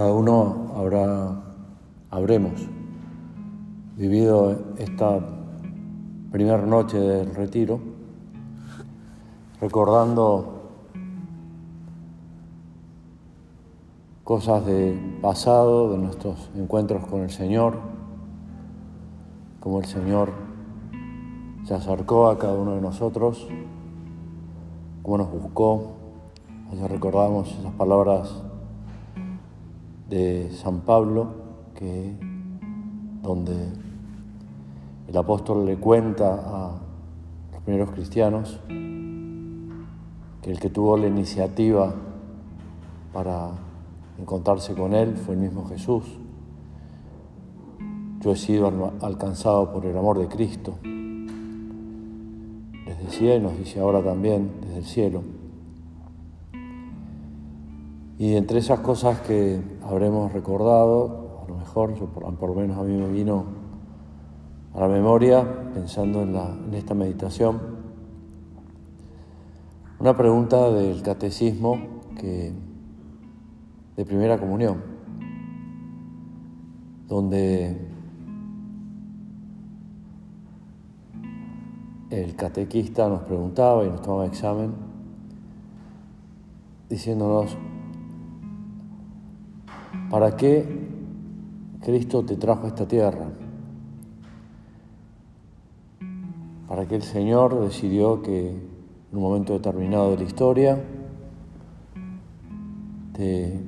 Cada uno habrá, habremos vivido esta primera noche del retiro recordando cosas del pasado, de nuestros encuentros con el Señor, como el Señor se acercó a cada uno de nosotros, cómo nos buscó. Allá recordamos esas palabras de San Pablo, que donde el apóstol le cuenta a los primeros cristianos que el que tuvo la iniciativa para encontrarse con él fue el mismo Jesús. Yo he sido alcanzado por el amor de Cristo. Les decía y nos dice ahora también desde el cielo. Y entre esas cosas que habremos recordado, a lo mejor, yo por, lo menos a mí me vino a la memoria, pensando en, en esta meditación, una pregunta del catecismo que, de primera comunión, donde el catequista nos preguntaba y nos tomaba examen, diciéndonos, ¿Para qué Cristo te trajo a esta tierra? ¿Para qué el Señor decidió que en un momento determinado de la historia te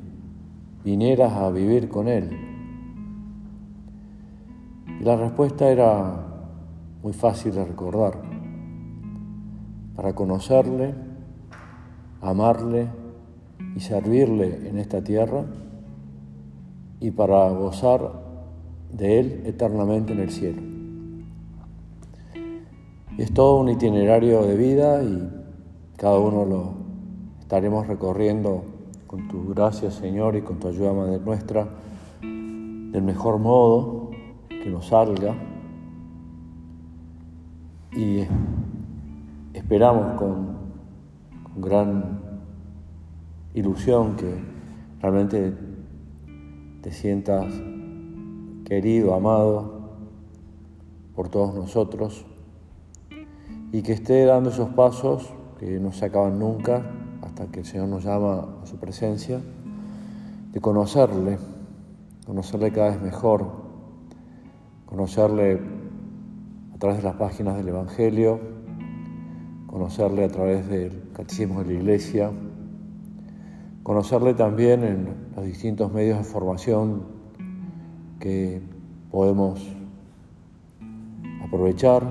vinieras a vivir con Él? La respuesta era muy fácil de recordar. Para conocerle, amarle y servirle en esta tierra y para gozar de Él eternamente en el cielo. Es todo un itinerario de vida y cada uno lo estaremos recorriendo con tu gracia, Señor, y con tu ayuda, Madre nuestra, del mejor modo que nos salga. Y esperamos con, con gran ilusión que realmente te sientas querido, amado por todos nosotros y que esté dando esos pasos que no se acaban nunca hasta que el Señor nos llama a su presencia, de conocerle, conocerle cada vez mejor, conocerle a través de las páginas del Evangelio, conocerle a través del Catecismo de la Iglesia, conocerle también en los distintos medios de formación que podemos aprovechar,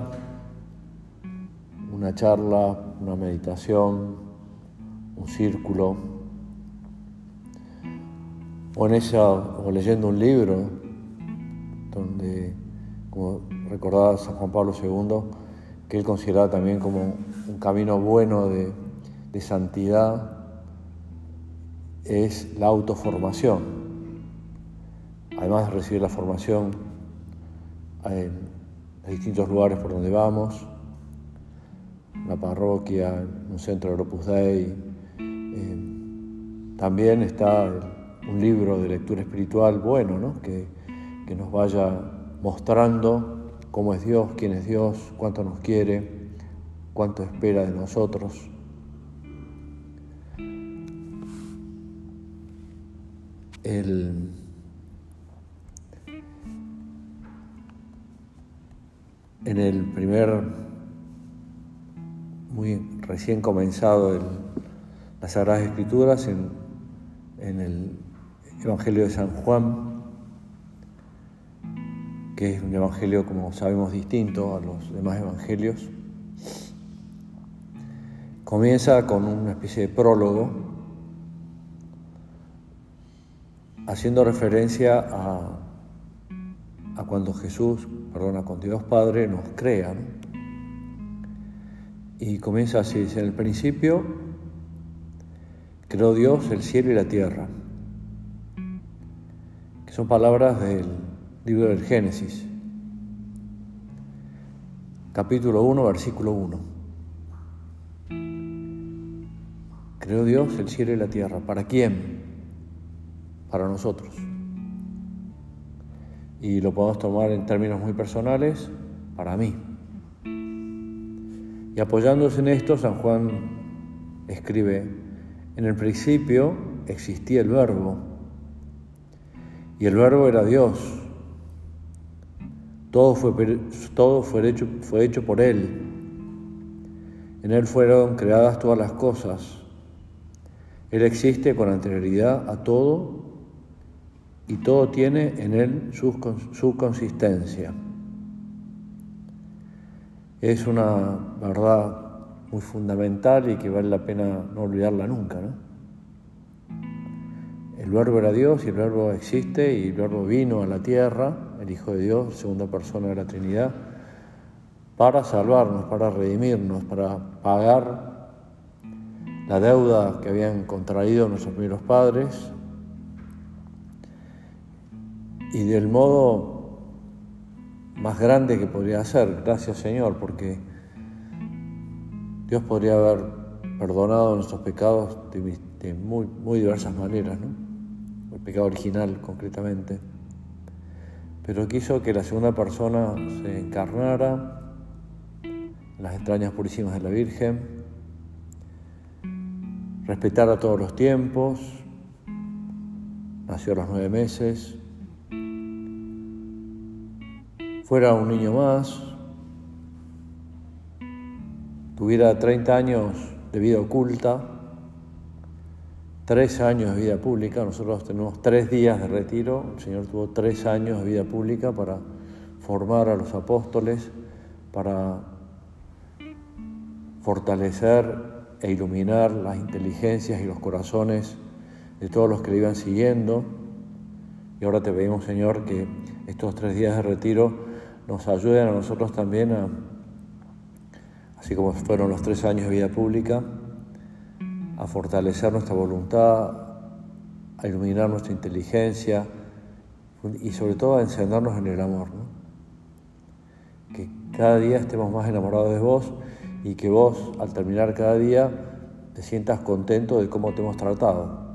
una charla, una meditación, un círculo, o, en esa, o leyendo un libro, donde, como recordaba San Juan Pablo II, que él consideraba también como un camino bueno de, de santidad, es la autoformación. Además de recibir la formación en los distintos lugares por donde vamos, una parroquia, un centro de Opus Dei, eh, también está un libro de lectura espiritual bueno, que, que nos vaya mostrando cómo es Dios, quién es Dios, cuánto nos quiere, cuánto espera de nosotros. El, en el primer, muy recién comenzado, el, las Sagradas Escrituras, en, en el Evangelio de San Juan, que es un evangelio, como sabemos, distinto a los demás evangelios, comienza con una especie de prólogo haciendo referencia a, a cuando Jesús, perdona, con Dios Padre nos crea. Y comienza así, dice, en el principio creó Dios el cielo y la tierra, que son palabras del libro del Génesis, capítulo 1, versículo 1. Creó Dios el cielo y la tierra. ¿Para quién? Para nosotros. Y lo podemos tomar en términos muy personales para mí. Y apoyándose en esto, San Juan escribe, en el principio existía el verbo, y el verbo era Dios. Todo fue, todo fue, hecho, fue hecho por Él. En Él fueron creadas todas las cosas. Él existe con anterioridad a todo y todo tiene en Él su, su consistencia es una verdad muy fundamental y que vale la pena no olvidarla nunca. El verbo era Dios y el verbo existe y el verbo vino a la tierra, el Hijo de Dios, segunda persona de la Trinidad, para salvarnos, para redimirnos, para pagar la deuda que habían contraído nuestros primeros padres y del modo más grande que podría ser. Gracias Señor, porque Dios podría haber perdonado nuestros pecados de, muy, diversas maneras, el pecado original concretamente. Pero quiso que la segunda persona se encarnara en las entrañas purísimas de la Virgen, respetara todos los tiempos, nació a los nueve meses, fuera un niño más, tuviera 30 años de vida oculta, 3 años de vida pública, nosotros tenemos 3 días de retiro, el Señor tuvo 3 años de vida pública para formar a los apóstoles, para fortalecer e iluminar las inteligencias y los corazones de todos los que le iban siguiendo. Y ahora te pedimos, Señor, que estos tres días de retiro nos ayuden a nosotros también a, así como fueron los tres años de vida pública, a fortalecer nuestra voluntad, a iluminar nuestra inteligencia y sobre todo a encendernos en el amor. Que cada día estemos más enamorados de vos y que vos al terminar cada día te sientas contento de cómo te hemos tratado,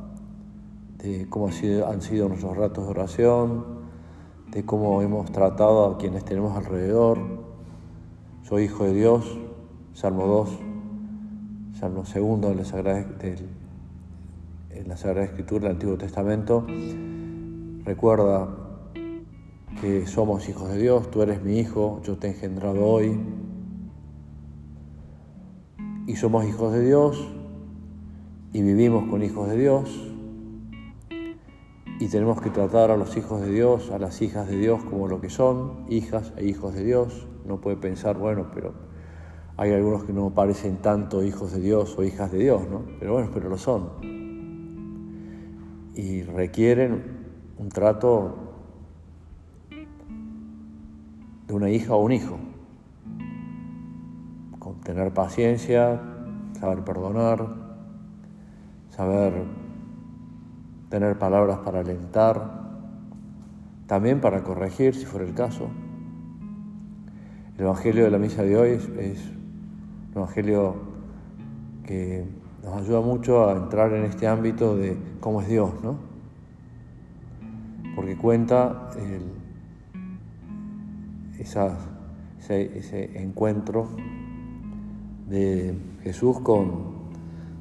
de cómo han sido nuestros ratos de oración, de cómo hemos tratado a quienes tenemos alrededor. Soy hijo de Dios, Salmo 2, Salmo 2 de la Sagrada, en la Sagrada Escritura del Antiguo Testamento. Recuerda que somos hijos de Dios, tú eres mi hijo, yo te he engendrado hoy. Y somos hijos de Dios y vivimos con hijos de Dios y tenemos que tratar a los hijos de Dios, a las hijas de Dios como lo que son, hijas e hijos de Dios. No puede pensar, bueno, pero hay algunos que no parecen tanto hijos de Dios o hijas de Dios, ¿no? Pero bueno, pero lo son. Y requieren un trato de una hija o un hijo. Con tener paciencia, saber perdonar, saber tener palabras para alentar, también para corregir si fuera el caso. El Evangelio de la misa de hoy es, un Evangelio que nos ayuda mucho a entrar en este ámbito de cómo es Dios, ¿no? Porque cuenta ese, ese encuentro de Jesús con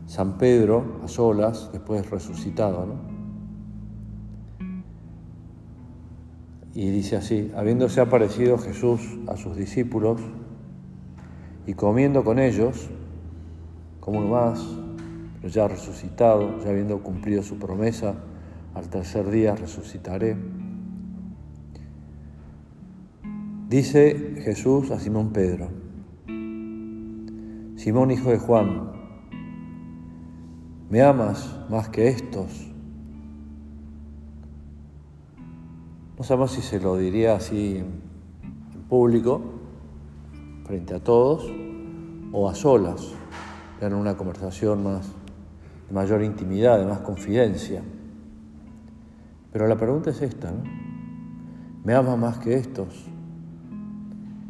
San Pedro a solas, después resucitado, ¿no? Y dice así, habiéndose aparecido Jesús a sus discípulos y comiendo con ellos, como uno más, pero ya resucitado, ya habiendo cumplido su promesa, al tercer día resucitaré. Dice Jesús a Simón Pedro, Simón hijo de Juan, ¿me amas más que estos? No sabemos si se lo diría así en público, frente a todos, o a solas, en una conversación más de mayor intimidad, de más confidencia. Pero la pregunta es esta, ¿no? ¿Me ama más que estos?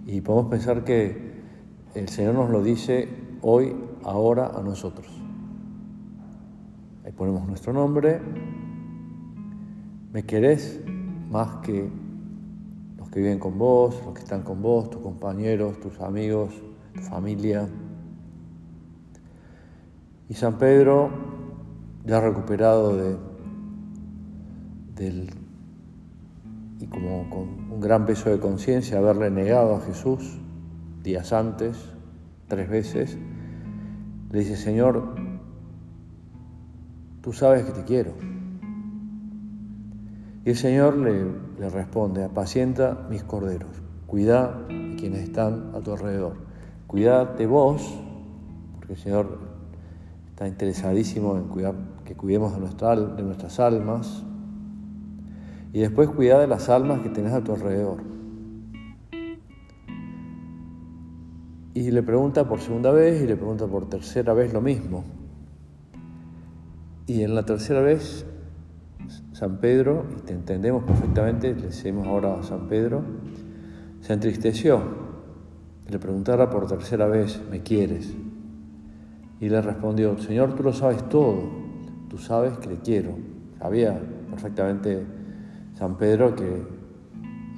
Y podemos pensar que el Señor nos lo dice hoy, ahora, a nosotros. Ahí ponemos nuestro nombre me querés más que los que viven con vos, los que están con vos, tus compañeros, tus amigos, tu familia. Y San Pedro, ya recuperado de, del, y como con un gran peso de conciencia, haberle negado a Jesús días antes, tres veces, le dice, Señor, tú sabes que te quiero. Y el Señor le, le responde, apacienta mis corderos, cuida de quienes están a tu alrededor, cuida de vos, porque el Señor está interesadísimo en cuidar, que cuidemos de, de nuestras almas, y después cuida de las almas que tenés a tu alrededor. Y le pregunta por segunda vez y le pregunta por tercera vez lo mismo. Y en la tercera vez, San Pedro, y te entendemos perfectamente, le decimos ahora a San Pedro, se entristeció. Le preguntara por tercera vez, ¿me quieres? Y le respondió, Señor, tú lo sabes todo, tú sabes que le quiero. Sabía perfectamente San Pedro que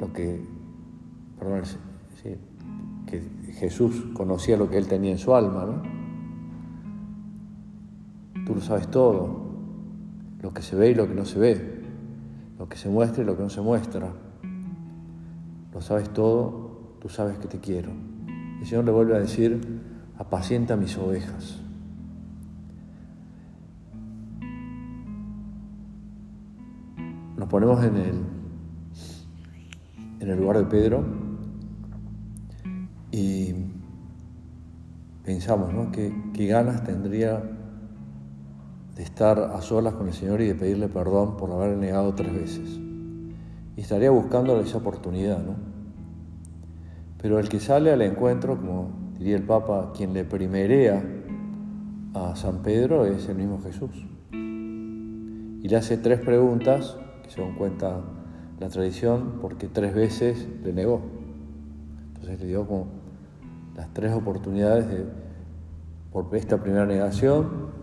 lo que, perdón, que Jesús conocía lo que él tenía en su alma, ¿no? Tú lo sabes todo, lo que se ve y lo que no se ve, lo que se muestra y lo que no se muestra. Lo sabes todo, tú sabes que te quiero. El Señor le vuelve a decir, apacienta mis ovejas. Nos ponemos en el, en el lugar de Pedro y pensamos, ¿no? ¿Qué, ganas tendría de estar a solas con el Señor y de pedirle perdón por haberle negado tres veces. Y estaría buscando esa oportunidad, ¿no? Pero el que sale al encuentro, como diría el Papa, quien le primerea a San Pedro es el mismo Jesús. Y le hace tres preguntas, que según cuenta la tradición, porque tres veces le negó. Entonces le dio como las tres oportunidades de, por esta primera negación,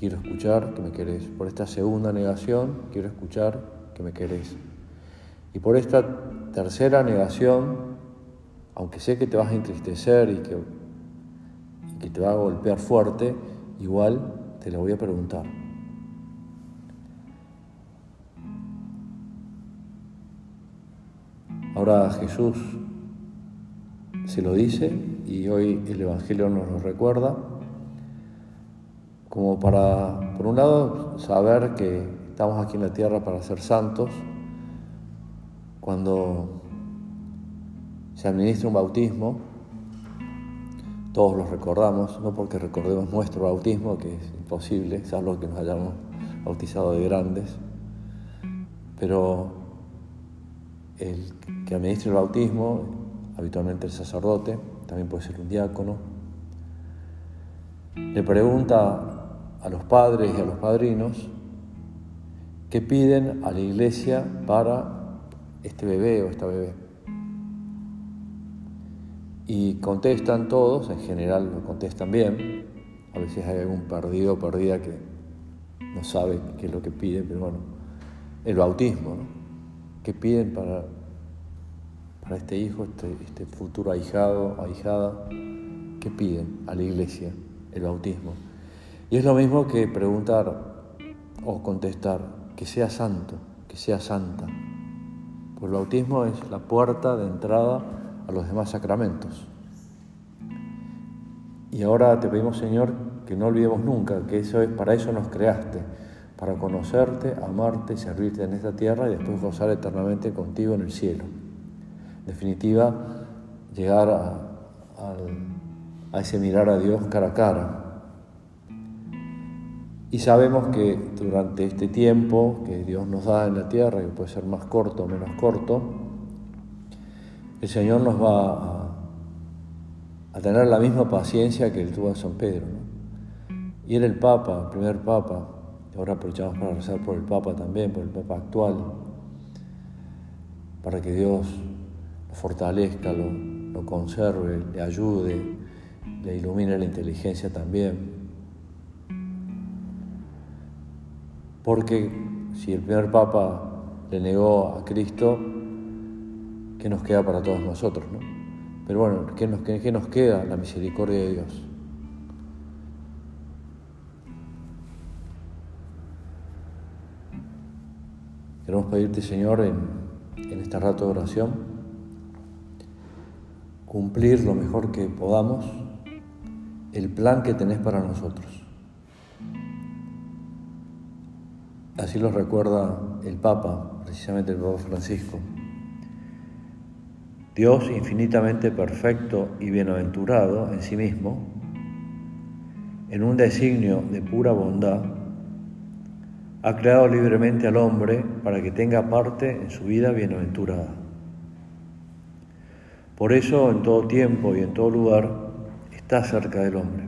quiero escuchar que me querés. Por esta segunda negación, quiero escuchar que me querés. Y por esta tercera negación, aunque sé que te vas a entristecer y que, y que te va a golpear fuerte, igual te la voy a preguntar. Ahora Jesús se lo dice y hoy el Evangelio nos lo recuerda, como para, por un lado, saber que estamos aquí en la tierra para ser santos, cuando se administra un bautismo, todos los recordamos, no porque recordemos nuestro bautismo, que es imposible, salvo que nos hayamos bautizado de grandes, pero el que administra el bautismo habitualmente el sacerdote, también puede ser un diácono, le pregunta a los padres y a los padrinos qué piden a la iglesia para este bebé o esta bebé. Y contestan todos, en general lo contestan bien, a veces hay algún perdido o perdida que no sabe qué es lo que pide, pero bueno, el bautismo, ¿no? ¿Qué piden para para este hijo, este, este futuro ahijado, ahijada, ¿qué piden a la iglesia? El bautismo. Y es lo mismo que preguntar o contestar, que sea santo, que sea santa. Pues el bautismo es la puerta de entrada a los demás sacramentos. Y ahora te pedimos, Señor, que no olvidemos nunca que eso es, para eso nos creaste, para conocerte, amarte, servirte en esta tierra y después gozar eternamente contigo en el cielo definitiva, llegar a, ese mirar a Dios cara a cara. Y sabemos que durante este tiempo que Dios nos da en la tierra, que puede ser más corto o menos corto, el Señor nos va a, tener la misma paciencia que él tuvo en San Pedro. Y era el Papa, el primer Papa, ahora aprovechamos para rezar por el Papa también, por el Papa actual, para que Dios lo fortalezca, lo, conserve, le ayude, le ilumine la inteligencia también. Porque si el primer papa le negó a Cristo, ¿qué nos queda para todos nosotros? ¿no? Pero bueno, ¿qué nos, qué nos queda? La misericordia de Dios. Queremos pedirte, Señor, en, en este rato de oración, cumplir lo mejor que podamos el plan que tenés para nosotros. Así lo recuerda el Papa, precisamente el Papa Francisco. Dios infinitamente perfecto y bienaventurado en sí mismo, en un designio de pura bondad, ha creado libremente al hombre para que tenga parte en su vida bienaventurada. Por eso en todo tiempo y en todo lugar está cerca del hombre.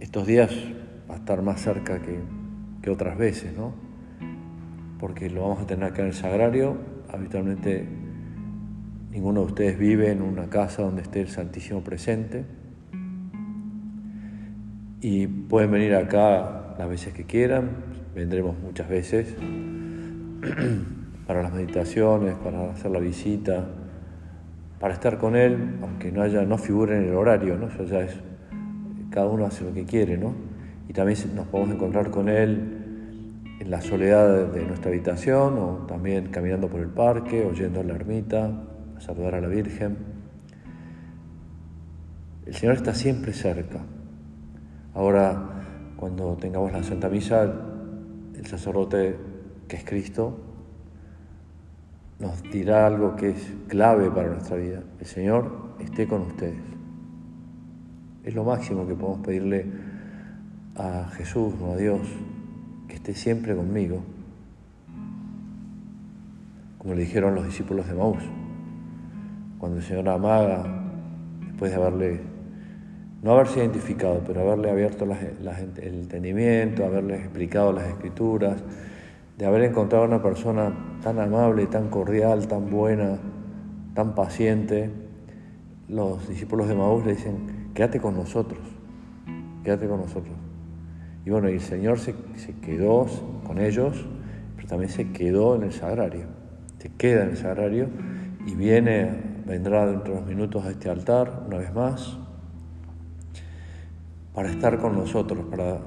Estos días va a estar más cerca que, que otras veces, ¿no? Porque lo vamos a tener acá en el sagrario. Habitualmente ninguno de ustedes vive en una casa donde esté el Santísimo presente. Y pueden venir acá las veces que quieran, vendremos muchas veces para las meditaciones, para hacer la visita, para estar con Él, aunque no haya, no figure en el horario, ¿no? Ya es, cada uno hace lo que quiere, ¿no? Y también nos podemos encontrar con Él en la soledad de nuestra habitación o también caminando por el parque o yendo a la ermita a saludar a la Virgen. El Señor está siempre cerca. Ahora, cuando tengamos la Santa Misa, el sacerdote que es Cristo nos dirá algo que es clave para nuestra vida. El Señor esté con ustedes. Es lo máximo que podemos pedirle a Jesús o a Dios, que esté siempre conmigo, como le dijeron los discípulos de Maús, cuando el Señor amaga, después de haberle no haberse identificado, pero haberle abierto el entendimiento, haberle explicado las escrituras, de haber encontrado una persona tan amable, tan cordial, tan buena, tan paciente, los discípulos de Maús le dicen, quédate con nosotros, quédate con nosotros. Y bueno, el Señor se, se quedó con ellos, pero también se quedó en el sagrario, se queda en el sagrario y viene, vendrá dentro de unos minutos a este altar una vez más para estar con nosotros, para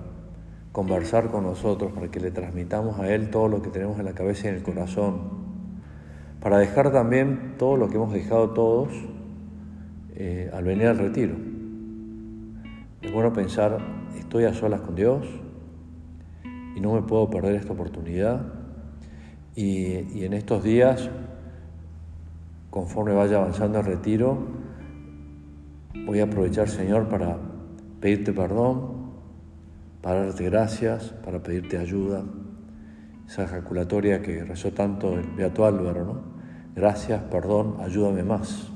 conversar con nosotros, para que le transmitamos a Él todo lo que tenemos en la cabeza y en el corazón, para dejar también todo lo que hemos dejado todos eh, al venir al retiro. Es bueno pensar, estoy a solas con Dios y no me puedo perder esta oportunidad. Y, en estos días, conforme vaya avanzando el retiro, voy a aprovechar, Señor, para pedirte perdón, para darte gracias, para pedirte ayuda. Esa ejaculatoria que rezó tanto el Beato Álvaro, ¿no? Gracias, perdón, ayúdame más.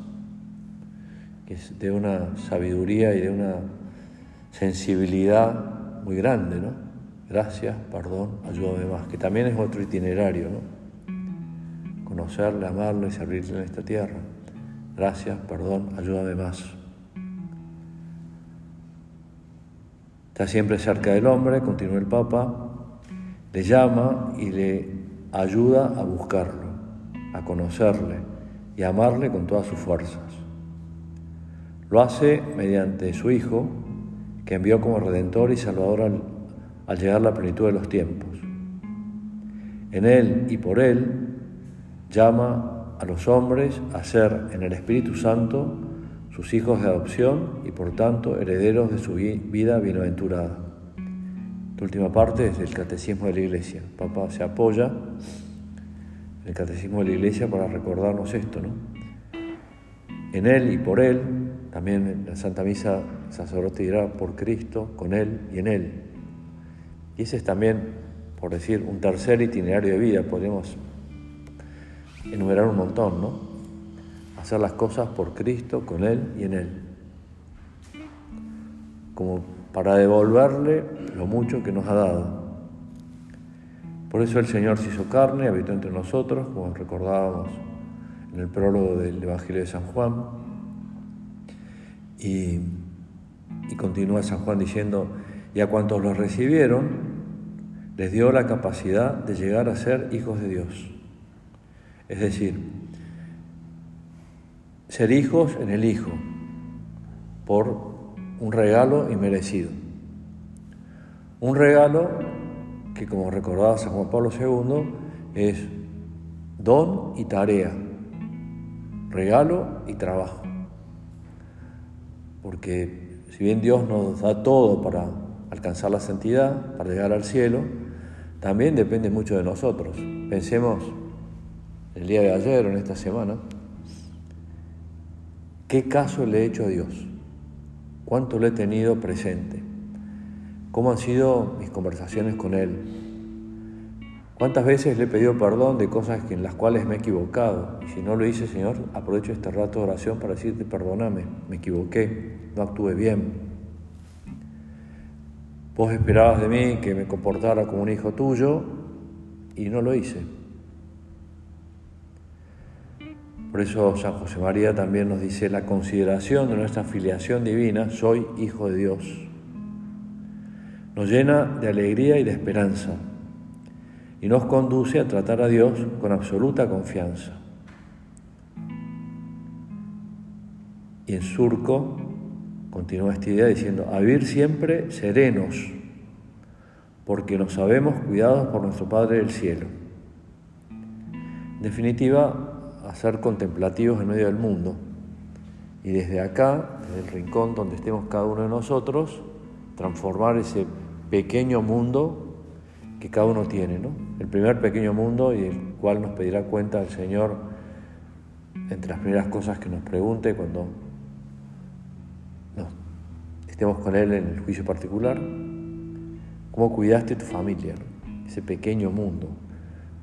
Que es de una sabiduría y de una sensibilidad muy grande, ¿no? Gracias, perdón, ayúdame más. Que también es otro itinerario, ¿no? Conocerle, amarle y servirle en esta tierra. Gracias, perdón, ayúdame más. Está siempre cerca del hombre, continúa el Papa, le llama y le ayuda a buscarlo, a conocerle y a amarle con todas sus fuerzas. Lo hace mediante su Hijo, que envió como Redentor y Salvador al, al llegar la plenitud de los tiempos. En Él y por Él llama a los hombres a ser en el Espíritu Santo sus hijos de adopción y por tanto herederos de su vida bienaventurada. La última parte es el catecismo de la iglesia. Papá se apoya en el catecismo de la iglesia para recordarnos esto, ¿no? En él y por él, también la Santa Misa el sacerdote dirá por Cristo, con él y en él. Y ese es también, por decir, un tercer itinerario de vida, podemos enumerar un montón, ¿no? hacer las cosas por Cristo, con Él y en Él. Como para devolverle lo mucho que nos ha dado. Por eso el Señor se hizo carne, habitó entre nosotros, como recordábamos en el prólogo del Evangelio de San Juan. Y, continúa San Juan diciendo, y a cuantos los recibieron, les dio la capacidad de llegar a ser hijos de Dios. Es decir, ser hijos en el Hijo, por un regalo inmerecido. Un regalo que, como recordaba San Juan Pablo II, es don y tarea, regalo y trabajo. Porque si bien Dios nos da todo para alcanzar la santidad, para llegar al cielo, también depende mucho de nosotros. Pensemos el día de ayer o en esta semana, ¿qué caso le he hecho a Dios? ¿Cuánto le he tenido presente? ¿Cómo han sido mis conversaciones con Él? ¿Cuántas veces le he pedido perdón de cosas en las cuales me he equivocado? Y si no lo hice, Señor, aprovecho este rato de oración para decirte, perdóname, me equivoqué, no actué bien. Vos esperabas de mí que me comportara como un hijo tuyo y no lo hice. Por eso San José María también nos dice la consideración de nuestra filiación divina, soy hijo de Dios. Nos llena de alegría y de esperanza y nos conduce a tratar a Dios con absoluta confianza. Y en surco continúa esta idea diciendo, a vivir siempre serenos, porque nos sabemos cuidados por nuestro Padre del Cielo. En definitiva, a ser contemplativos en medio del mundo. Y desde acá, desde el rincón donde estemos cada uno de nosotros, transformar ese pequeño mundo que cada uno tiene, ¿no? El primer pequeño mundo y el cual nos pedirá cuenta el Señor entre las primeras cosas que nos pregunte cuando estemos con Él en el juicio particular. ¿Cómo cuidaste tu familia, ese pequeño mundo?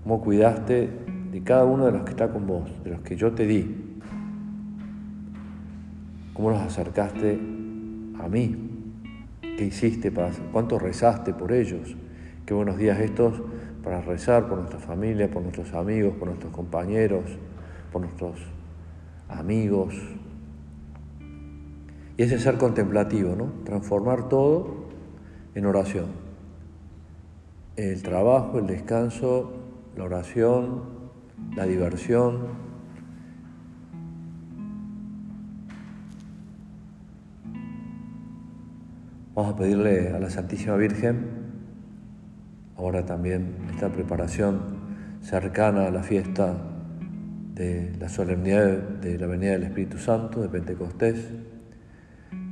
¿Cómo cuidaste de cada uno de los que está con vos, de los que yo te di? ¿Cómo los acercaste a mí? ¿Qué hiciste para ¿Cuánto rezaste por ellos? Qué buenos días estos para rezar por nuestra familia, por nuestros amigos, por nuestros compañeros, por nuestros amigos. Y ese ser contemplativo, ¿no? Transformar todo en oración. El trabajo, el descanso, la oración, la diversión. Vamos a pedirle a la Santísima Virgen ahora también esta preparación cercana a la fiesta de la solemnidad de la venida del Espíritu Santo, de Pentecostés.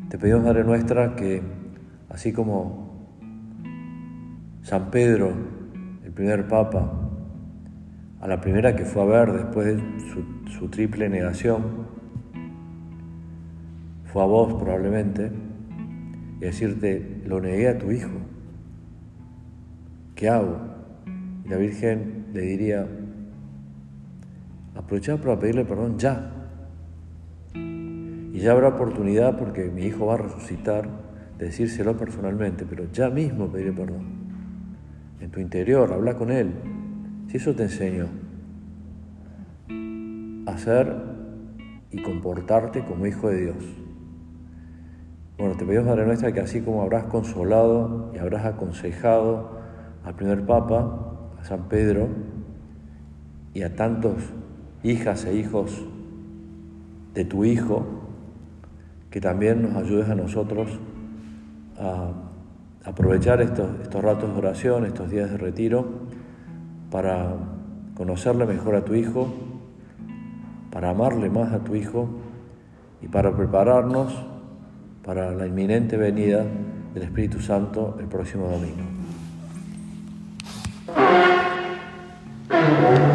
Te pedimos, Madre nuestra, que así como San Pedro, el primer Papa, a la primera que fue a ver después de su, su triple negación, fue a vos probablemente, y decirte, lo negué a tu Hijo ¿qué hago? La Virgen le diría, aprovechar para pedirle perdón ya. Y ya habrá oportunidad porque mi hijo va a resucitar de decírselo personalmente, pero ya mismo pedirle perdón. En tu interior, habla con él. Si eso te enseño, hacer y comportarte como hijo de Dios. Bueno, te pedimos, Madre Nuestra, que así como habrás consolado y habrás aconsejado al primer Papa, a San Pedro, y a tantos hijas e hijos de tu Hijo, que también nos ayudes a nosotros a aprovechar estos, estos ratos de oración, estos días de retiro, para conocerle mejor a tu Hijo, para amarle más a tu Hijo y para prepararnos para la inminente venida del Espíritu Santo el próximo domingo. Thank you.